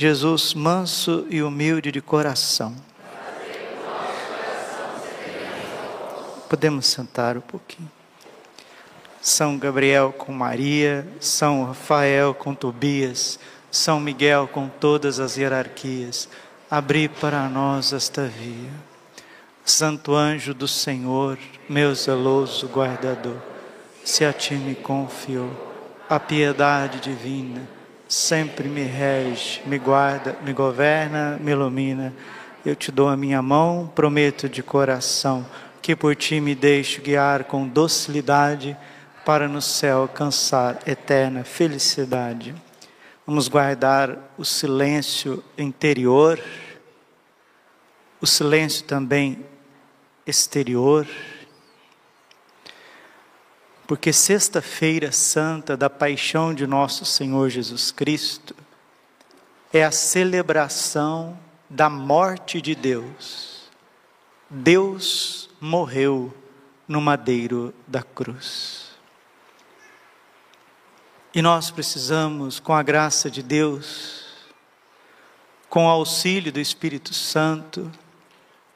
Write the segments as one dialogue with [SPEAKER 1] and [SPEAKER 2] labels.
[SPEAKER 1] Jesus, manso e humilde de coração. Podemos sentar um pouquinho. São Gabriel com Maria, São Rafael com Tobias, São Miguel com todas as hierarquias, abri para nós esta via. Santo anjo do Senhor, meu zeloso guardador, se a ti me confiou a piedade divina sempre me rege, me guarda, me governa, me ilumina. Eu te dou a minha mão, prometo de coração que por ti me deixo guiar com docilidade para no céu alcançar eterna felicidade. Vamos guardar o silêncio interior, o silêncio também exterior porque Sexta-feira Santa da Paixão de Nosso Senhor Jesus Cristo é a celebração da morte de Deus. Deus morreu no madeiro da cruz. E nós precisamos, com a graça de Deus, com o auxílio do Espírito Santo,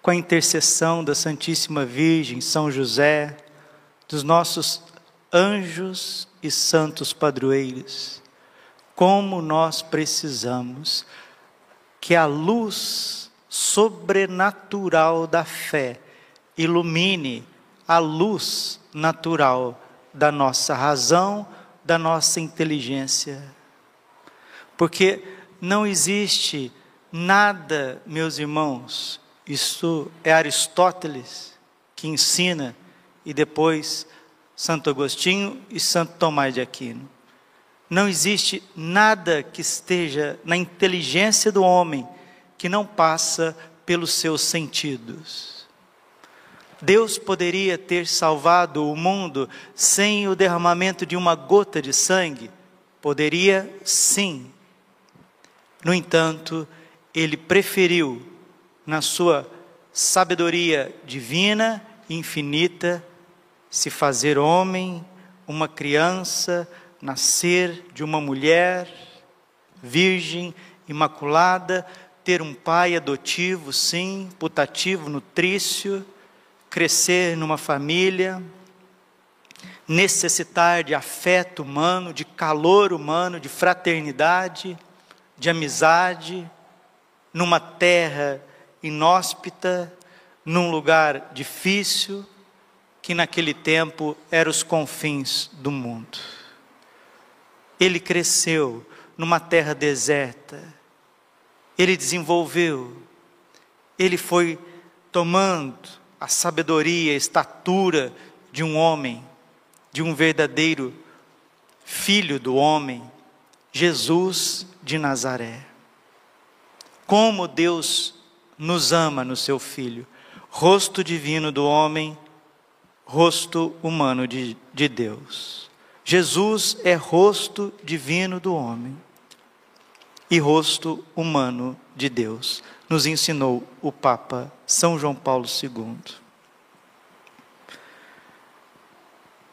[SPEAKER 1] com a intercessão da Santíssima Virgem, São José, dos nossos anjos e santos padroeiros, como nós precisamos que a luz sobrenatural da fé ilumine a luz natural da nossa razão, da nossa inteligência. Porque não existe nada, meus irmãos, isso é Aristóteles que ensina e depois Santo Agostinho e Santo Tomás de Aquino. Não existe nada que esteja na inteligência do homem que não passa pelos seus sentidos. Deus poderia ter salvado o mundo sem o derramamento de uma gota de sangue? Poderia, sim. No entanto, ele preferiu, na sua sabedoria divina infinita, se fazer homem, uma criança, nascer de uma mulher virgem, imaculada, ter um pai adotivo, sim, putativo, nutrício, crescer numa família, necessitar de afeto humano, de calor humano, de fraternidade, de amizade, numa terra inóspita, num lugar difícil, que naquele tempo eram os confins do mundo. Ele cresceu numa terra deserta, ele desenvolveu, ele foi tomando a sabedoria, a estatura de um homem, de um verdadeiro filho do homem, Jesus de Nazaré. Como Deus nos ama no seu filho, rosto divino do homem rosto humano de, de Deus. Jesus é rosto divino do homem e rosto humano de Deus, nos ensinou o Papa São João Paulo II.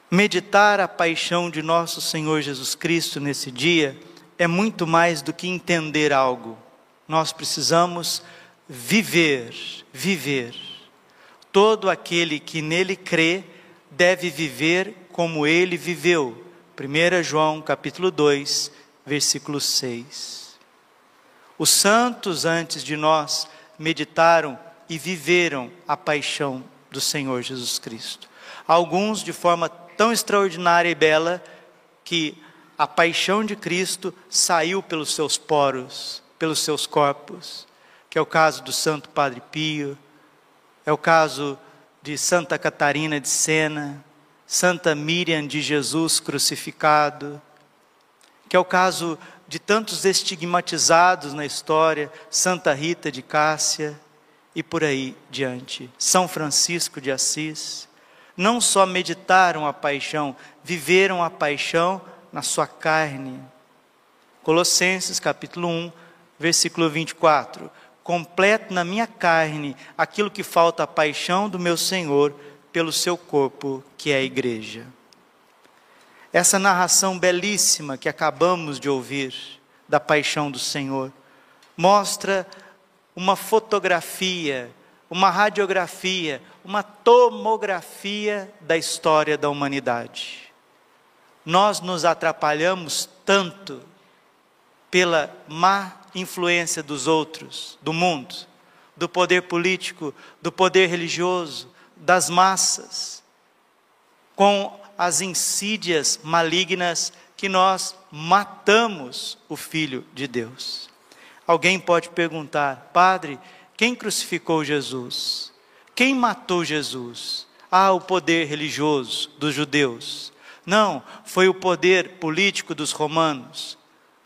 [SPEAKER 1] Meditar a paixão de nosso Senhor Jesus Cristo nesse dia é muito mais do que entender algo. Nós precisamos viver, viver Todo aquele que nele crê deve viver como ele viveu. 1 João capítulo 2, versículo 6. Os santos antes de nós meditaram e viveram a paixão do Senhor Jesus Cristo. Alguns de forma tão extraordinária e bela que a paixão de Cristo saiu pelos seus poros, pelos seus corpos, que é o caso do Santo Padre Pio, é o caso de Santa Catarina de Sena, Santa Miriam de Jesus crucificado, que é o caso de tantos estigmatizados na história, Santa Rita de Cássia e por aí diante, São Francisco de Assis, não só meditaram a paixão, viveram a paixão na sua carne. Colossenses capítulo 1, versículo 24: Completo na minha carne aquilo que falta a paixão do meu Senhor pelo seu corpo, que é a igreja. Essa narração belíssima que acabamos de ouvir da paixão do Senhor mostra uma fotografia, uma radiografia, uma tomografia da história da humanidade. Nós nos atrapalhamos tanto pela má influência dos outros, do mundo, do poder político, do poder religioso, das massas, com as insídias malignas que nós matamos o Filho de Deus. Alguém pode perguntar, Padre, quem crucificou Jesus? Quem matou Jesus? Ah, o poder religioso dos judeus. Não, foi o poder político dos romanos.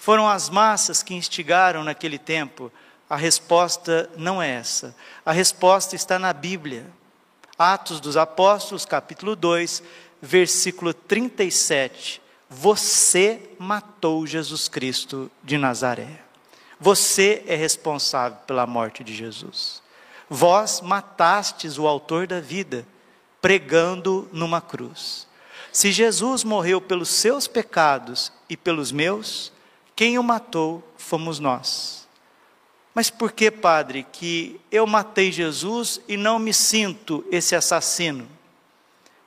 [SPEAKER 1] Foram as massas que instigaram naquele tempo. A resposta não é essa. A resposta está na Bíblia. Atos dos Apóstolos, capítulo 2, versículo 37. Você matou Jesus Cristo de Nazaré. Você é responsável pela morte de Jesus. Vós matastes o autor da vida, pregando numa cruz. Se Jesus morreu pelos seus pecados e pelos meus, quem o matou fomos nós. Mas por que, padre, que eu matei Jesus e não me sinto esse assassino?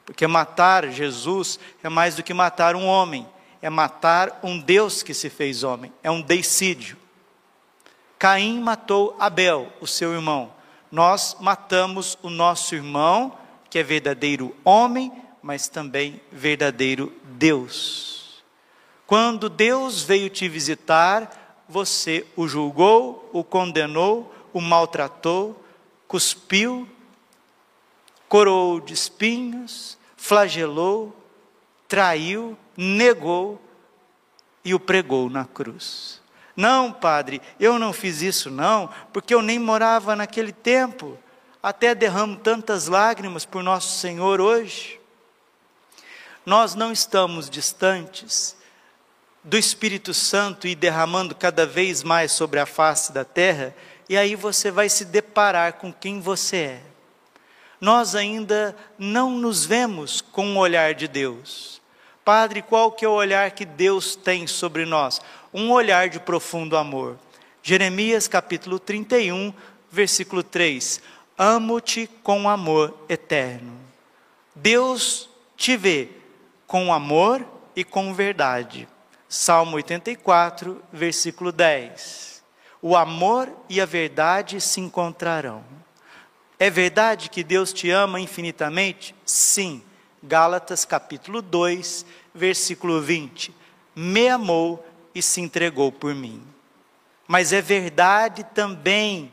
[SPEAKER 1] Porque matar Jesus é mais do que matar um homem, é matar um Deus que se fez homem, é um deicídio. Caim matou Abel, o seu irmão. Nós matamos o nosso irmão, que é verdadeiro homem, mas também verdadeiro Deus. Quando Deus veio te visitar, você o julgou, o condenou, o maltratou, cuspiu, coroou de espinhos, flagelou, traiu, negou e o pregou na cruz. Não, padre, eu não fiz isso não, porque eu nem morava naquele tempo. Até derramo tantas lágrimas por nosso Senhor hoje. Nós não estamos distantes do Espírito Santo e derramando cada vez mais sobre a face da terra, e aí você vai se deparar com quem você é. Nós ainda não nos vemos com o olhar de Deus. Padre, qual que é o olhar que Deus tem sobre nós? um olhar de profundo amor. Jeremias capítulo 31, versículo 3: Amo-te com amor eterno. Deus te vê com amor e com verdade. Salmo 84, versículo 10. O amor e a verdade se encontrarão. É verdade que Deus te ama infinitamente? Sim. Gálatas capítulo 2, versículo 20. Me amou e se entregou por mim. Mas é verdade também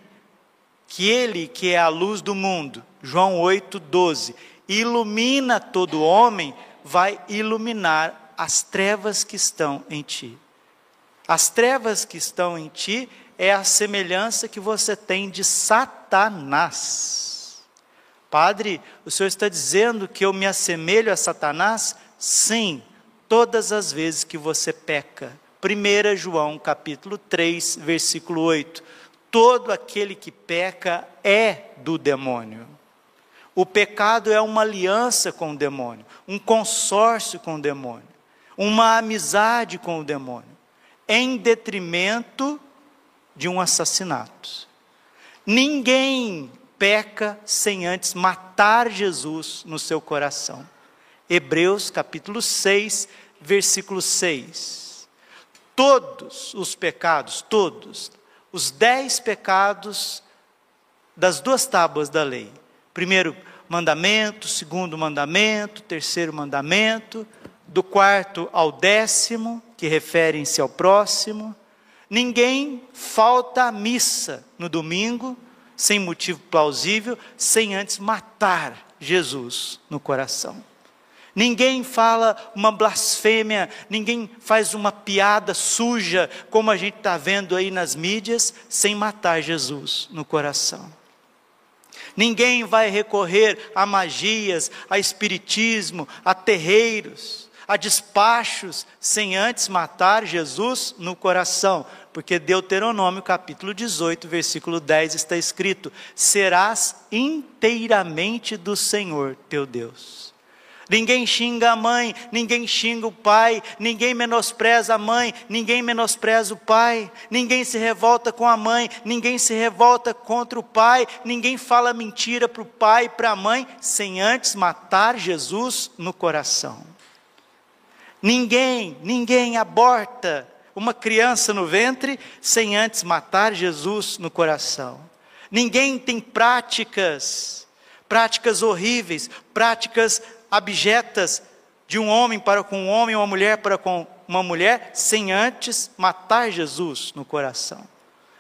[SPEAKER 1] que Ele, que é a luz do mundo, João 8,12, ilumina todo homem, vai iluminar as trevas que estão em ti. As trevas que estão em ti é a semelhança que você tem de Satanás. Padre, o senhor está dizendo que eu me assemelho a Satanás? Sim, todas as vezes que você peca 1 João capítulo 3, versículo 8. Todo aquele que peca é do demônio. O pecado é uma aliança com o demônio, um consórcio com o demônio, uma amizade com o demônio, em detrimento de um assassinato. Ninguém peca sem antes matar Jesus no seu coração. Hebreus capítulo 6, versículo 6 todos os pecados, todos, os dez pecados das duas tábuas da lei. Primeiro mandamento, segundo mandamento, terceiro mandamento, do quarto ao décimo, que referem-se ao próximo. Ninguém falta à missa no domingo, sem motivo plausível, sem antes matar Jesus no coração. Ninguém fala uma blasfêmia, ninguém faz uma piada suja, como a gente está vendo aí nas mídias, sem matar Jesus no coração. Ninguém vai recorrer a magias, a espiritismo, a terreiros, a despachos, sem antes matar Jesus no coração, porque Deuteronômio capítulo 18, versículo 10 está escrito: Serás inteiramente do Senhor teu Deus. Ninguém xinga a mãe, ninguém xinga o pai, ninguém menospreza a mãe, ninguém menospreza o pai, ninguém se revolta com a mãe, ninguém se revolta contra o pai, ninguém fala mentira para o pai e para a mãe, sem antes matar Jesus no coração. Ninguém, ninguém aborta uma criança no ventre sem antes matar Jesus no coração. Ninguém tem práticas, práticas horríveis, práticas abjetas de um homem para com um homem, uma mulher para com uma mulher, sem antes matar Jesus no coração.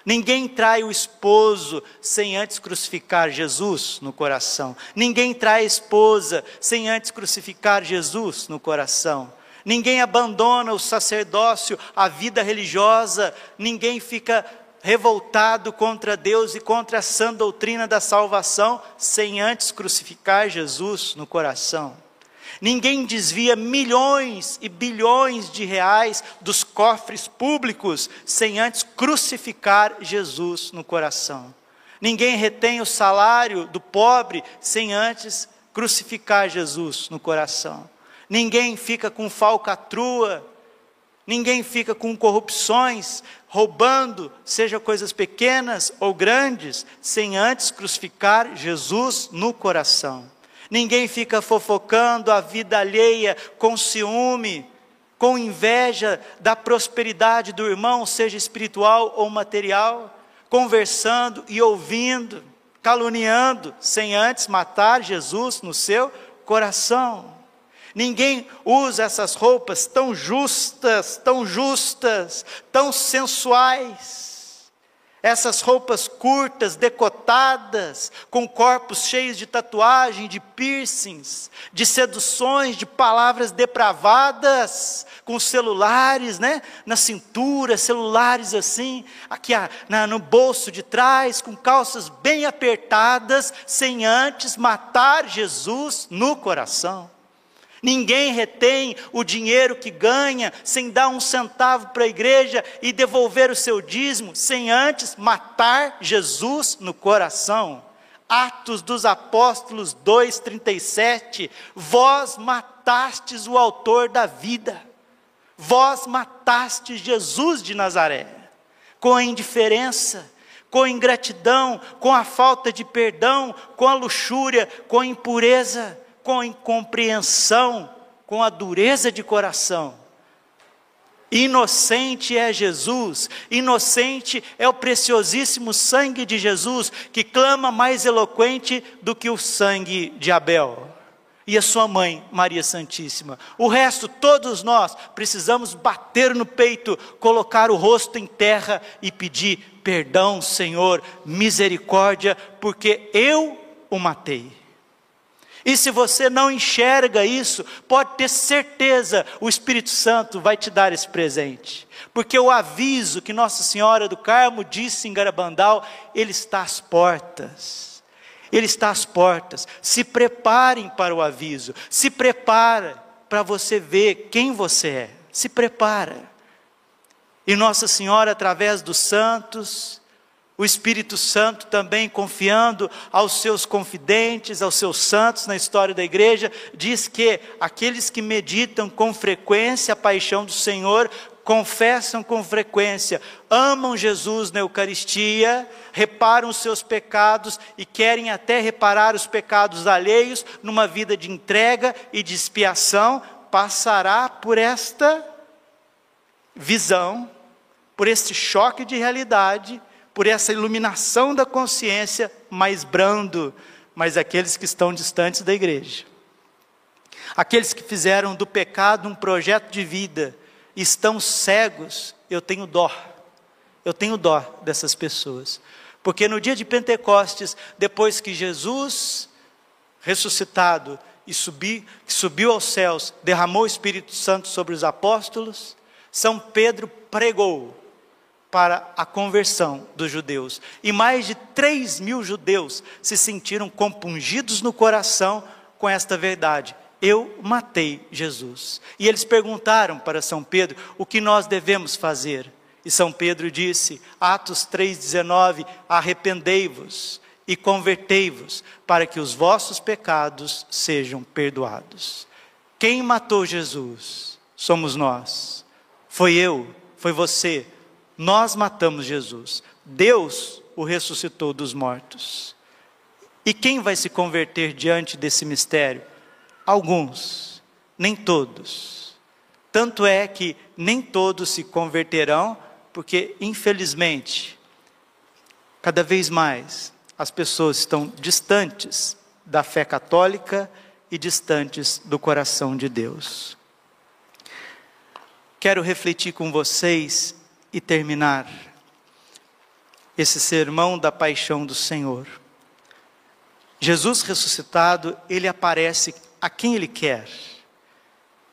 [SPEAKER 1] Ninguém trai o esposo sem antes crucificar Jesus no coração. Ninguém trai a esposa sem antes crucificar Jesus no coração. Ninguém abandona o sacerdócio, a vida religiosa. Ninguém fica revoltado contra Deus e contra a sã doutrina da salvação sem antes crucificar Jesus no coração. Ninguém desvia milhões e bilhões de reais dos cofres públicos sem antes crucificar Jesus no coração. Ninguém retém o salário do pobre sem antes crucificar Jesus no coração. Ninguém fica com falcatrua, ninguém fica com corrupções, roubando, seja coisas pequenas ou grandes, sem antes crucificar Jesus no coração. Ninguém fica fofocando a vida alheia com ciúme, com inveja da prosperidade do irmão, seja espiritual ou material, conversando e ouvindo, caluniando, sem antes matar Jesus no seu coração. Ninguém usa essas roupas tão justas, tão justas, tão sensuais essas roupas curtas, decotadas, com corpos cheios de tatuagem, de piercings, de seduções, de palavras depravadas, com celulares, né, na cintura, celulares assim, aqui na, no bolso de trás, com calças bem apertadas, sem antes matar Jesus no coração. Ninguém retém o dinheiro que ganha sem dar um centavo para a igreja e devolver o seu dízimo, sem antes matar Jesus no coração. Atos dos Apóstolos 2,37: Vós matastes o autor da vida, vós matastes Jesus de Nazaré, com a indiferença, com a ingratidão, com a falta de perdão, com a luxúria, com a impureza com incompreensão, com a dureza de coração. Inocente é Jesus, inocente é o preciosíssimo sangue de Jesus, que clama mais eloquente do que o sangue de Abel. E a sua mãe, Maria Santíssima. O resto, todos nós, precisamos bater no peito, colocar o rosto em terra e pedir perdão, Senhor, misericórdia, porque eu o matei. E se você não enxerga isso, pode ter certeza, o Espírito Santo vai te dar esse presente. Porque o aviso que Nossa Senhora do Carmo disse em Garabandal, ele está às portas. Ele está às portas. Se preparem para o aviso. Se prepara para você ver quem você é. Se prepara. E Nossa Senhora, através dos santos, o Espírito Santo também confiando aos seus confidentes, aos seus santos na história da igreja, diz que aqueles que meditam com frequência a paixão do Senhor, confessam com frequência, amam Jesus na Eucaristia, reparam os seus pecados e querem até reparar os pecados alheios numa vida de entrega e de expiação, passará por esta visão, por este choque de realidade por essa iluminação da consciência mais brando, mas aqueles que estão distantes da igreja. Aqueles que fizeram do pecado um projeto de vida, estão cegos, eu tenho dó. Eu tenho dó dessas pessoas. Porque no dia de Pentecostes, depois que Jesus ressuscitado e subi, subiu aos céus, derramou o Espírito Santo sobre os apóstolos, São Pedro pregou para a conversão dos judeus. E mais de 3 mil judeus se sentiram compungidos no coração com esta verdade. Eu matei Jesus. E eles perguntaram para São Pedro o que nós devemos fazer. E São Pedro disse, Atos 3,19: Arrependei-vos e convertei-vos, para que os vossos pecados sejam perdoados. Quem matou Jesus? Somos nós. Foi eu, foi você. Nós matamos Jesus. Deus o ressuscitou dos mortos. E quem vai se converter diante desse mistério? Alguns, nem todos. Tanto é que nem todos se converterão, porque infelizmente, cada vez mais as pessoas estão distantes da fé católica e distantes do coração de Deus. Quero refletir com vocês e terminar esse sermão da paixão do Senhor. Jesus ressuscitado, ele aparece a quem ele quer.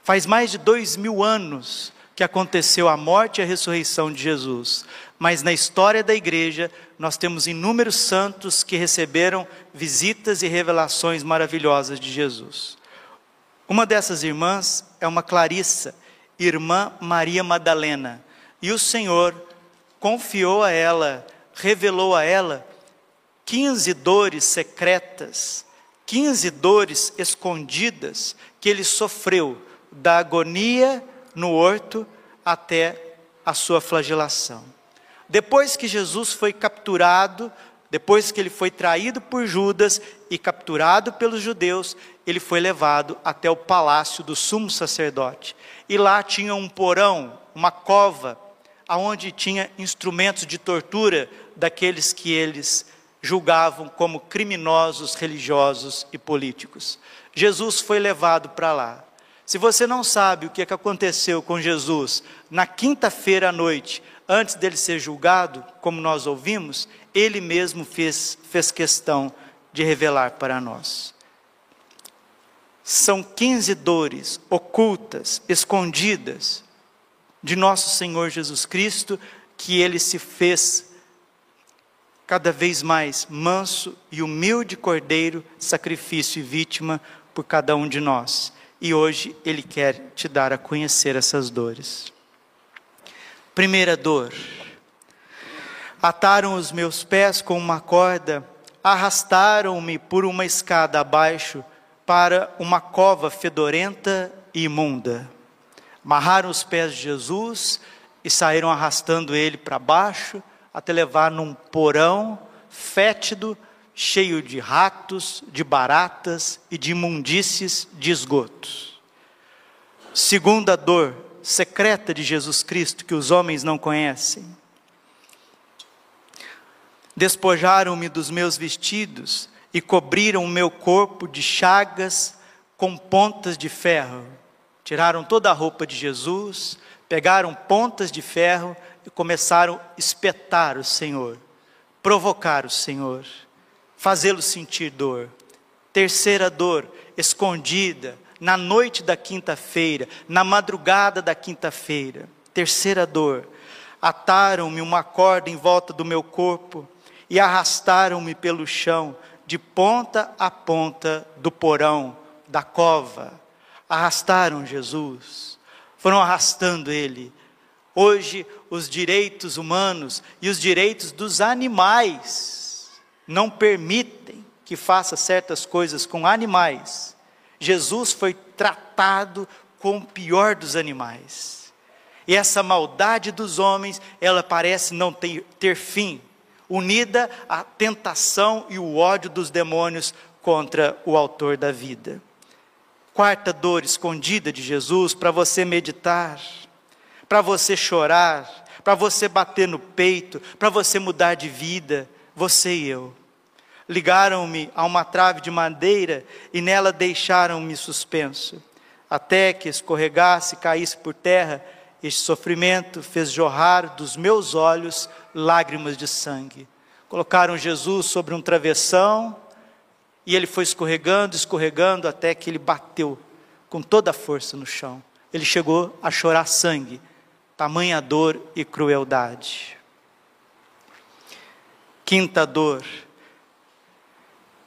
[SPEAKER 1] Faz mais de dois mil anos que aconteceu a morte e a ressurreição de Jesus, mas na história da igreja nós temos inúmeros santos que receberam visitas e revelações maravilhosas de Jesus. Uma dessas irmãs é uma Clarissa, irmã Maria Madalena, e o Senhor confiou a ela, revelou a ela 15 dores secretas, 15 dores escondidas que ele sofreu da agonia no horto até a sua flagelação. Depois que Jesus foi capturado, depois que ele foi traído por Judas e capturado pelos judeus, ele foi levado até o palácio do sumo sacerdote. E lá tinha um porão, uma cova, aonde tinha instrumentos de tortura daqueles que eles julgavam como criminosos religiosos e políticos. Jesus foi levado para lá. Se você não sabe o que, é que aconteceu com Jesus na quinta-feira à noite, antes dele ser julgado, como nós ouvimos, ele mesmo fez, fez questão de revelar para nós. São 15 dores ocultas, escondidas, de nosso Senhor Jesus Cristo, que ele se fez cada vez mais manso e humilde cordeiro, sacrifício e vítima por cada um de nós e hoje Ele quer te dar a conhecer essas dores. Primeira dor. Ataram os meus pés com uma corda, arrastaram-me por uma escada abaixo para uma cova fedorenta e imunda. Amarraram os pés de Jesus e saíram arrastando ele para baixo até levar num porão fétido cheio de ratos, de baratas e de imundícies de esgotos. Segunda dor secreta de Jesus Cristo que os homens não conhecem. Despojaram-me dos meus vestidos e cobriram o meu corpo de chagas com pontas de ferro. Tiraram toda a roupa de Jesus, pegaram pontas de ferro e começaram a espetar o Senhor, provocar o Senhor fazê-lo sentir dor. Terceira dor, escondida, na noite da quinta-feira, na madrugada da quinta-feira. Terceira dor, ataram-me uma corda em volta do meu corpo e arrastaram-me pelo chão, de ponta a ponta do porão, da cova. Arrastaram Jesus, foram arrastando ele. Hoje, os direitos humanos e os direitos dos animais não permitem que faça certas coisas com animais. Jesus foi tratado com o pior dos animais. E essa maldade dos homens, ela parece não ter, ter fim, unida à tentação e o ódio dos demônios contra o autor da vida. Quarta dor escondida de Jesus para você meditar, para você chorar, para você bater no peito, para você mudar de vida, você e eu. Ligaram-me a uma trave de madeira e nela deixaram-me suspenso, até que escorregasse e caísse por terra. Este sofrimento fez jorrar dos meus olhos lágrimas de sangue. Colocaram Jesus sobre um travessão E ele foi escorregando, escorregando, até que ele bateu com toda a força no chão. Ele chegou a chorar sangue, tamanha dor e crueldade. Quinta dor.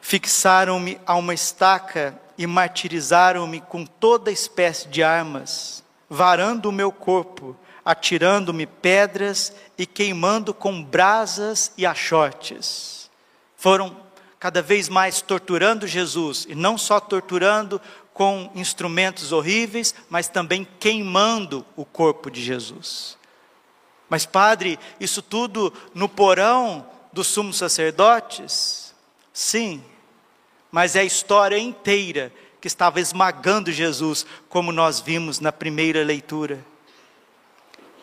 [SPEAKER 1] Fixaram-me a uma estaca e martirizaram-me com toda espécie de armas, varando o meu corpo, atirando-me pedras e queimando com brasas e achotes. Foram cada vez mais torturando Jesus, e não só torturando com instrumentos horríveis, mas também queimando o corpo de Jesus. Mas, padre, isso tudo no porão dos sumos sacerdotes? Sim, mas é a história inteira que estava esmagando Jesus, como nós vimos na primeira leitura.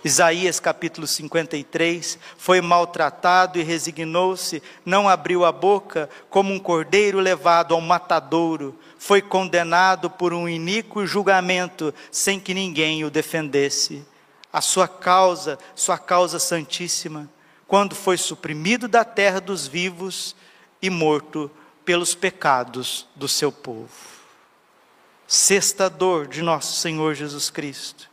[SPEAKER 1] Isaías capítulo 53, foi maltratado e resignou-se, não abriu a boca, como um cordeiro levado ao matadouro, foi condenado por um iníquo julgamento, sem que ninguém o defendesse. A sua causa, sua causa santíssima, quando foi suprimido da terra dos vivos e morto pelos pecados do seu povo. Sexta dor de nosso Senhor Jesus Cristo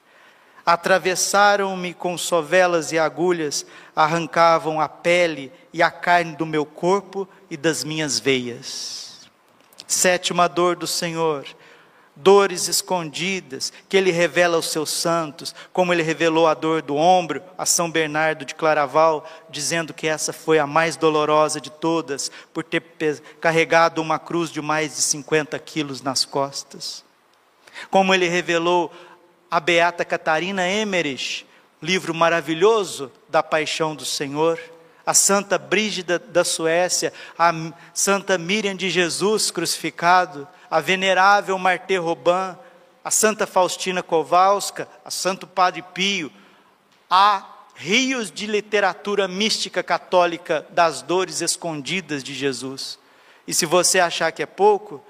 [SPEAKER 1] Atravessaram-me com sovelas e agulhas, arrancavam a pele e a carne do meu corpo e das minhas veias. Sétima dor do Senhor, dores escondidas que Ele revela aos seus santos, como Ele revelou a dor do ombro a São Bernardo de Claraval, dizendo que essa foi a mais dolorosa de todas, por ter carregado uma cruz de mais de 50 quilos nas costas. Como Ele revelou a beata Catarina Emmerich, livro maravilhoso da paixão do Senhor, a Santa Brígida da Suécia, a Santa Miriam de Jesus crucificado, a venerável Martê Robin, a Santa Faustina Kowalska, a Santo Padre Pio, há rios de literatura mística católica das dores escondidas de Jesus. E se você achar que é pouco,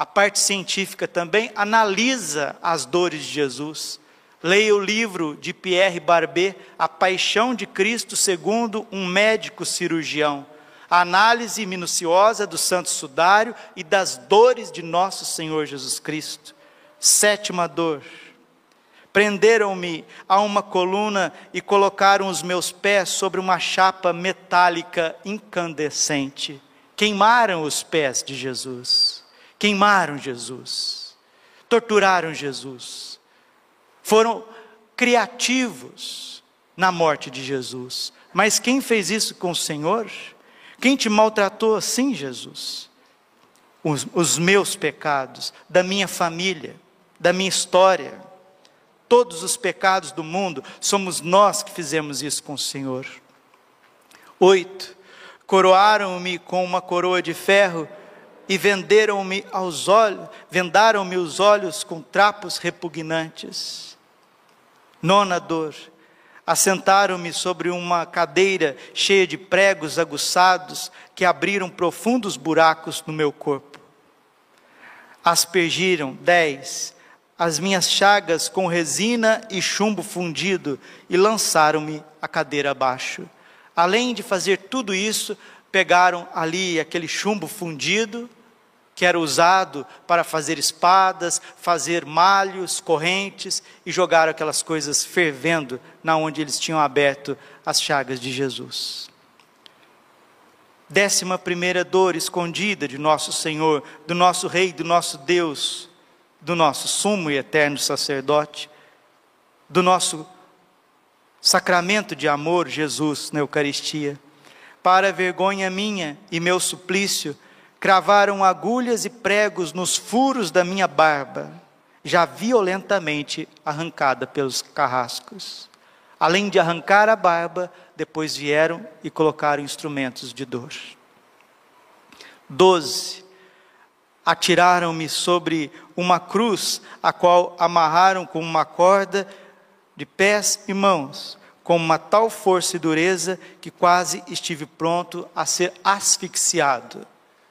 [SPEAKER 1] a parte científica também analisa as dores de Jesus. Leia o livro de Pierre Barbet, A Paixão de Cristo segundo um médico cirurgião. A análise minuciosa do Santo Sudário e das dores de nosso Senhor Jesus Cristo. Sétima dor. Prenderam-me a uma coluna e colocaram os meus pés sobre uma chapa metálica incandescente. Queimaram os pés de Jesus queimaram Jesus, torturaram Jesus, foram criativos na morte de Jesus. Mas quem fez isso com o Senhor? Quem te maltratou assim, Jesus? Os, os meus pecados, da minha família, da minha história. Todos os pecados do mundo, somos nós que fizemos isso com o Senhor. Oito, coroaram-me com uma coroa de ferro e venderam-me aos olhos, vendaram-me os olhos com trapos repugnantes. Nona dor, assentaram-me sobre uma cadeira cheia de pregos aguçados que abriram profundos buracos no meu corpo. Aspergiram, dez, as minhas chagas com resina e chumbo fundido e lançaram-me a cadeira abaixo. Além de fazer tudo isso, pegaram ali aquele chumbo fundido que era usado para fazer espadas, fazer malhos, correntes e jogar aquelas coisas fervendo na onde eles tinham aberto as chagas de Jesus. Décima primeira dor escondida de nosso Senhor, do nosso Rei, do nosso Deus, do nosso sumo e eterno sacerdote, do nosso sacramento de amor, Jesus, na Eucaristia. Para vergonha minha e meu suplício, cravaram agulhas e pregos nos furos da minha barba, já violentamente arrancada pelos carrascos. Além de arrancar a barba, depois vieram e colocaram instrumentos de dor. Doze. Atiraram-me sobre uma cruz, a qual amarraram com uma corda de pés e mãos, com uma tal força e dureza que quase estive pronto a ser asfixiado.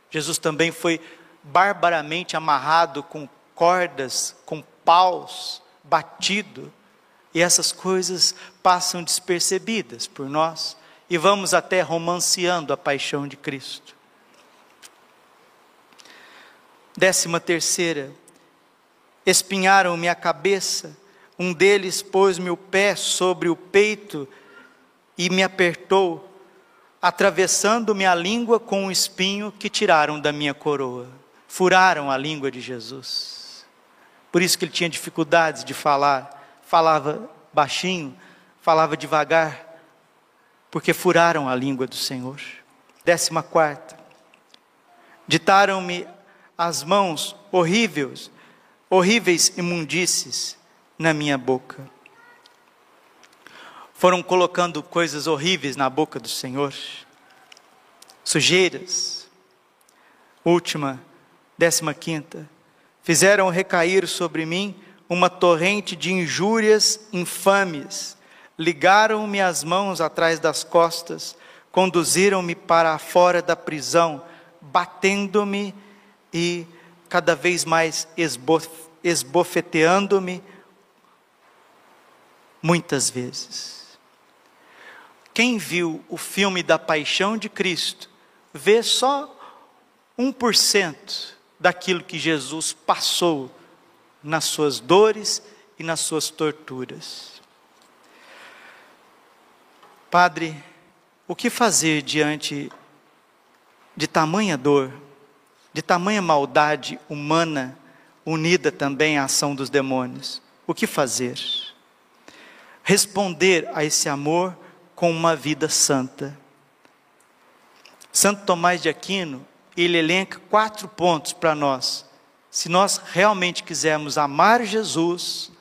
[SPEAKER 1] Jesus também foi barbaramente amarrado com cordas, com paus, batido. E essas coisas passam despercebidas por nós e vamos até romanceando a paixão de Cristo. Décima terceira, espinharam-me a cabeça, um deles pôs-me o pé sobre o peito e me apertou, atravessando-me a língua com um espinho que tiraram da minha coroa. Furaram a língua de Jesus. Por isso que ele tinha dificuldades de falar, falava baixinho, falava devagar, porque furaram a língua do Senhor. Décima quarta, ditaram-me as mãos horríveis, horríveis imundícies na minha boca. Foram colocando coisas horríveis na boca do Senhor, sujeiras. Última, décima quinta, fizeram recair sobre mim uma torrente de injúrias infames, ligaram-me as mãos atrás das costas, conduziram-me para fora da prisão, batendo-me e cada vez mais esbofeteando-me muitas vezes. Quem viu o filme da Paixão de Cristo, vê só 1% daquilo que Jesus passou nas suas dores e nas suas torturas. Padre, o que fazer diante de tamanha dor? de tamanha maldade humana, unida também à ação dos demônios. O que fazer? Responder a esse amor com uma vida santa. Santo Tomás de Aquino, ele elenca quatro pontos para nós. Se nós realmente quisermos amar Jesus,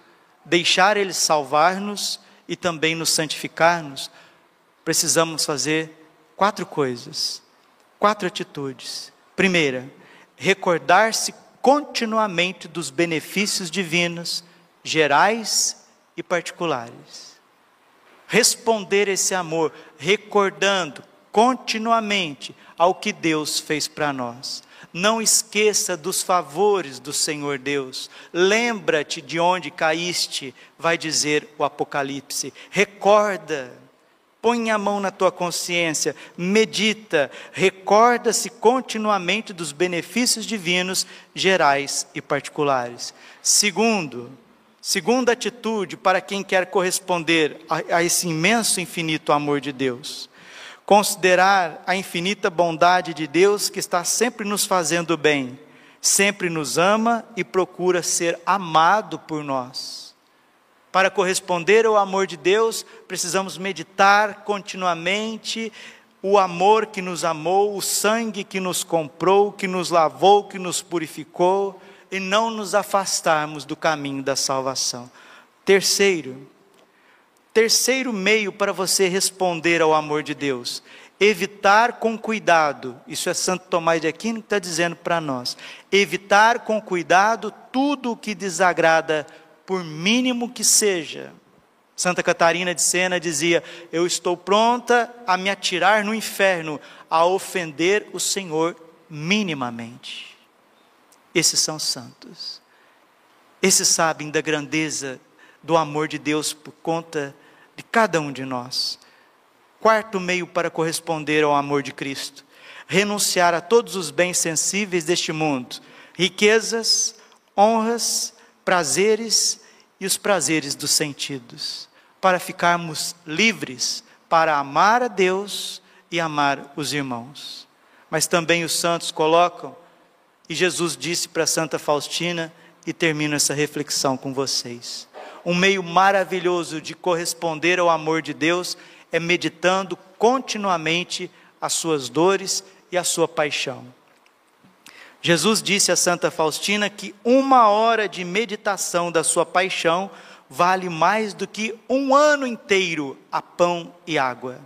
[SPEAKER 1] deixar Ele salvar-nos e também nos santificar-nos, precisamos fazer quatro coisas, quatro atitudes. Primeira, recordar-se continuamente dos benefícios divinos, gerais e particulares. Responder esse amor, recordando continuamente ao que Deus fez para nós. Não esqueça dos favores do Senhor Deus. Lembra-te de onde caíste, vai dizer o Apocalipse. Recorda Põe a mão na tua consciência, medita, recorda-se continuamente dos benefícios divinos, gerais e particulares. Segundo, segunda atitude para quem quer corresponder a, a esse imenso, infinito amor de Deus. Considerar a infinita bondade de Deus que está sempre nos fazendo bem, sempre nos ama e procura ser amado por nós. Para corresponder ao amor de Deus, precisamos meditar continuamente o amor que nos amou, o sangue que nos comprou, que nos lavou, que nos purificou, e não nos afastarmos do caminho da salvação. Terceiro, terceiro meio para você responder ao amor de Deus, evitar com cuidado, isso é Santo Tomás de Aquino que está dizendo para nós, evitar com cuidado tudo o que desagrada por mínimo que seja. Santa Catarina de Sena dizia: Eu estou pronta a me atirar no inferno, a ofender o Senhor minimamente. Esses são santos. Esses sabem da grandeza do amor de Deus por conta de cada um de nós. Quarto meio para corresponder ao amor de Cristo: renunciar a todos os bens sensíveis deste mundo, riquezas, honras prazeres e os prazeres dos sentidos, para ficarmos livres para amar a Deus e amar os irmãos. Mas também os santos colocam, e Jesus disse para Santa Faustina, e termino essa reflexão com vocês. Um meio maravilhoso de corresponder ao amor de Deus é meditando continuamente as suas dores e a sua paixão. Jesus disse a Santa Faustina que uma hora de meditação da sua paixão vale mais do que um ano inteiro a pão e água.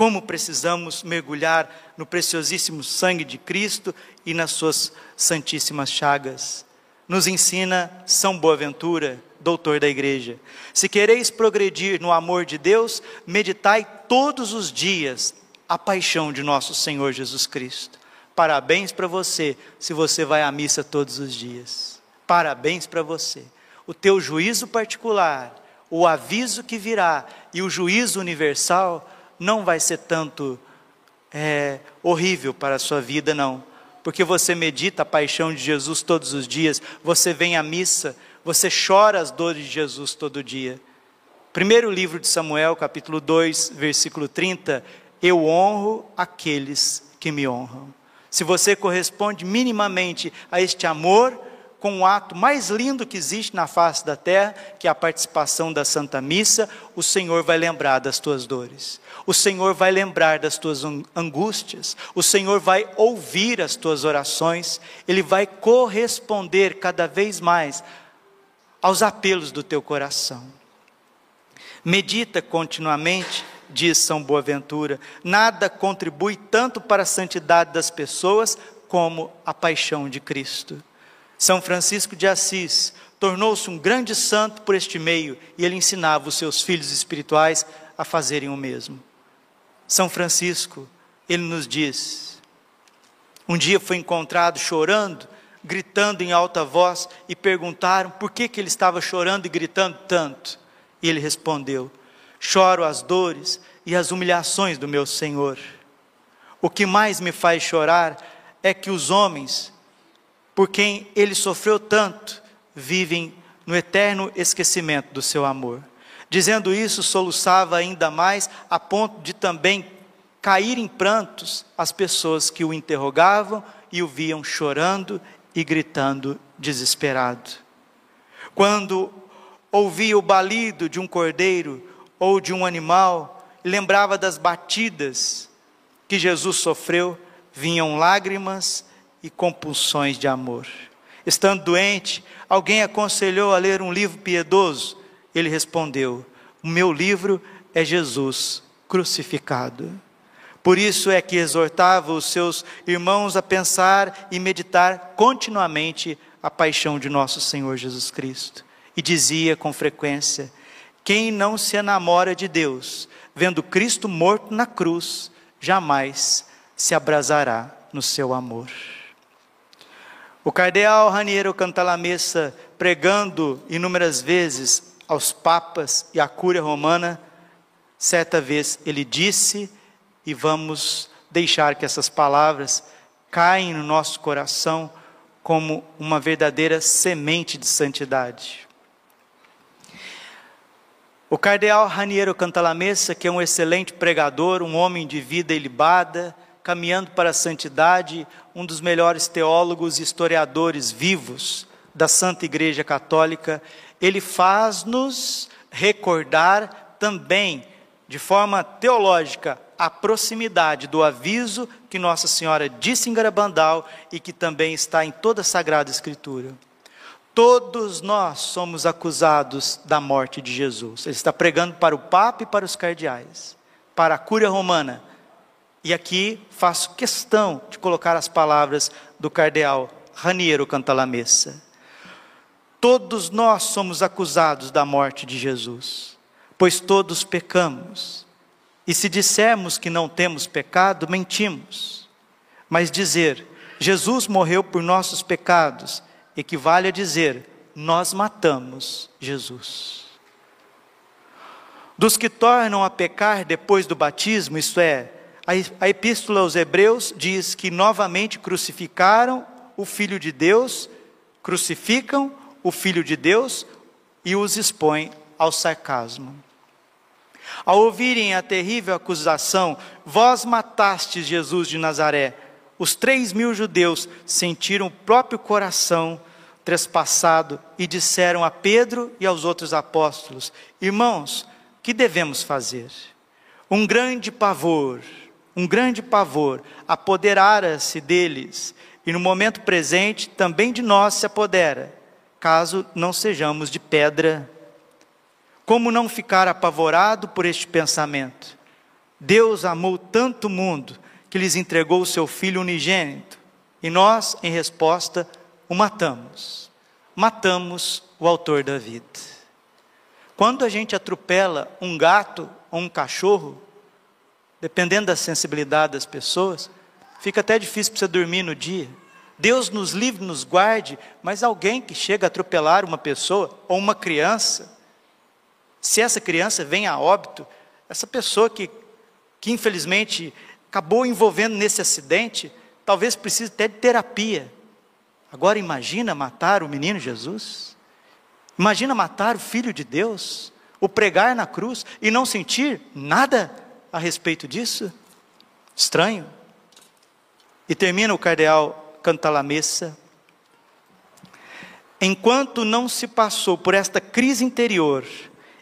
[SPEAKER 1] Como precisamos mergulhar no preciosíssimo sangue de Cristo e nas suas santíssimas chagas. Nos ensina São Boaventura, doutor da igreja. Se quereis progredir no amor de Deus, meditai todos os dias a paixão de nosso Senhor Jesus Cristo. Parabéns para você, se você vai à missa todos os dias. Parabéns para você. O teu juízo particular, o aviso que virá e o juízo universal não vai ser tanto é, horrível para a sua vida, não. porque você medita a paixão de Jesus todos os dias, você vem à missa, você chora as dores de Jesus todo dia. Primeiro livro de Samuel, capítulo 2, versículo 30, eu honro aqueles que me honram. Se você corresponde minimamente a este amor, com o ato mais lindo que existe na face da terra, que é a participação da Santa Missa, o Senhor vai lembrar das tuas dores. O Senhor vai lembrar das tuas angústias. O Senhor vai ouvir as tuas orações. Ele vai corresponder cada vez mais aos apelos do teu coração. Medita continuamente, diz São Boaventura, nada contribui tanto para a santidade das pessoas como a paixão de Cristo. São Francisco de Assis tornou-se um grande santo por este meio e ele ensinava os seus filhos espirituais a fazerem o mesmo. São Francisco, ele nos diz: um dia foi encontrado chorando, gritando em alta voz e perguntaram por que, que ele estava chorando e gritando tanto. E ele respondeu: Choro as dores e as humilhações do meu Senhor. O que mais me faz chorar é que os homens por quem ele sofreu tanto, vivem no eterno esquecimento do seu amor. Dizendo isso, soluçava ainda mais, a ponto de também cair em prantos as pessoas que o interrogavam e o viam chorando e gritando desesperado. Quando ouvia o balido de um cordeiro ou de um animal, lembrava das batidas que Jesus sofreu, vinham lágrimas e compulsões de amor. Estando doente, alguém aconselhou a ler um livro piedoso. Ele respondeu: O meu livro é Jesus crucificado. Por isso é que exortava os seus irmãos a pensar e meditar continuamente a paixão de nosso Senhor Jesus Cristo. E dizia com frequência: Quem não se enamora de Deus, vendo Cristo morto na cruz, jamais se abrasará no seu amor. O cardeal Raniero Cantalamessa, pregando inúmeras vezes aos papas e à cúria romana, certa vez ele disse, e vamos deixar que essas palavras caem no nosso coração como uma verdadeira semente de santidade. O cardeal Raniero Cantalamessa, que é um excelente pregador, um homem de vida ilibada, caminhando para a santidade, um dos melhores teólogos e historiadores vivos da Santa Igreja Católica, ele faz-nos recordar também, de forma teológica, a proximidade do aviso que Nossa Senhora disse em Garabandal e que também está em toda a Sagrada Escritura. Todos nós somos acusados da morte de Jesus. Ele está pregando para o Papa e para os cardeais, para a Cúria Romana e aqui faço questão de colocar as palavras do cardeal Raniero Cantalamessa. Todos nós somos acusados da morte de Jesus, pois todos pecamos. E se dissermos que não temos pecado, mentimos. Mas dizer Jesus morreu por nossos pecados equivale a dizer nós matamos Jesus. Dos que tornam a pecar depois do batismo, isto é, a epístola aos Hebreus diz que novamente crucificaram o Filho de Deus, crucificam o Filho de Deus e os expõem ao sarcasmo. Ao ouvirem a terrível acusação, vós matastes Jesus de Nazaré, os três mil judeus sentiram o próprio coração trespassado e disseram a Pedro e aos outros apóstolos: Irmãos, que devemos fazer? Um grande pavor um grande pavor apoderara-se deles, e no momento presente também de nós se apodera, caso não sejamos de pedra. Como não ficar apavorado por este pensamento? Deus amou tanto o mundo que lhes entregou o seu Filho unigênito, e nós, em resposta, o matamos. Matamos o autor da vida. Quando a gente atropela um gato ou um cachorro, dependendo da sensibilidade das pessoas, fica até difícil para você dormir no dia. Deus nos livre, nos guarde, mas alguém que chega a atropelar uma pessoa ou uma criança, se essa criança vem a óbito, essa pessoa que, que infelizmente acabou envolvendo nesse acidente, talvez precise até de terapia. Agora imagina matar o menino Jesus? Imagina matar o filho de Deus, o pregar na cruz e não sentir nada a respeito disso? Estranho. E termina o cardeal Cantalamessa. Enquanto não se passou por esta crise interior,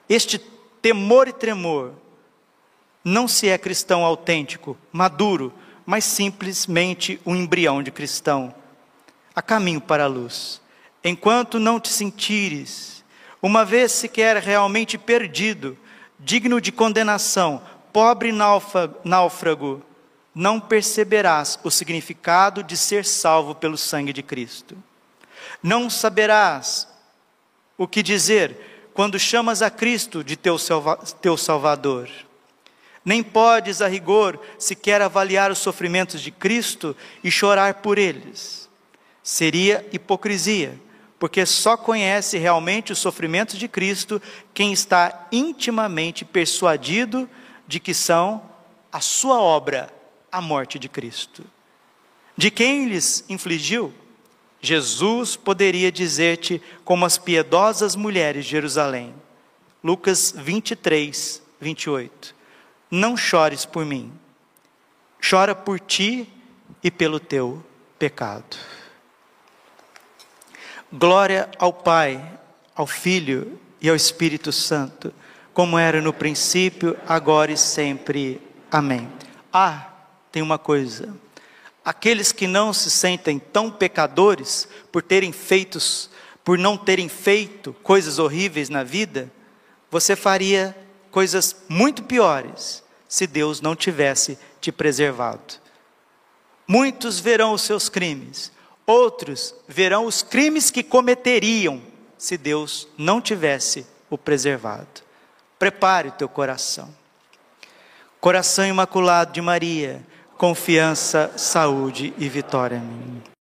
[SPEAKER 1] este temor e tremor, não se é cristão autêntico, maduro, mas simplesmente um embrião de cristão. A caminho para a luz. Enquanto não te sentires, uma vez sequer realmente perdido, digno de condenação, pobre náufrago, não perceberás o significado de ser salvo pelo sangue de Cristo. Não saberás o que dizer quando chamas a Cristo de teu, teu Salvador nem podes, a rigor, sequer avaliar os sofrimentos de Cristo e chorar por eles. Seria hipocrisia, porque só conhece realmente os sofrimentos de Cristo quem está intimamente persuadido de que são a sua obra, a morte de Cristo. De quem lhes infligiu? Jesus poderia dizer-te como as piedosas mulheres de Jerusalém. Lucas 23, 28 não chores por mim, chora por ti e pelo teu pecado. Glória ao Pai, ao Filho e ao Espírito Santo, como era no princípio, agora e sempre. Amém. Ah, tem uma coisa. Aqueles que não se sentem tão pecadores por terem feitos, por não terem feito coisas horríveis na vida, você faria coisas muito piores se Deus não tivesse te preservado. Muitos verão os seus crimes, outros verão os crimes que cometeriam se Deus não tivesse o preservado. Prepare o teu coração. Coração imaculado de Maria, confiança, saúde e vitória minha.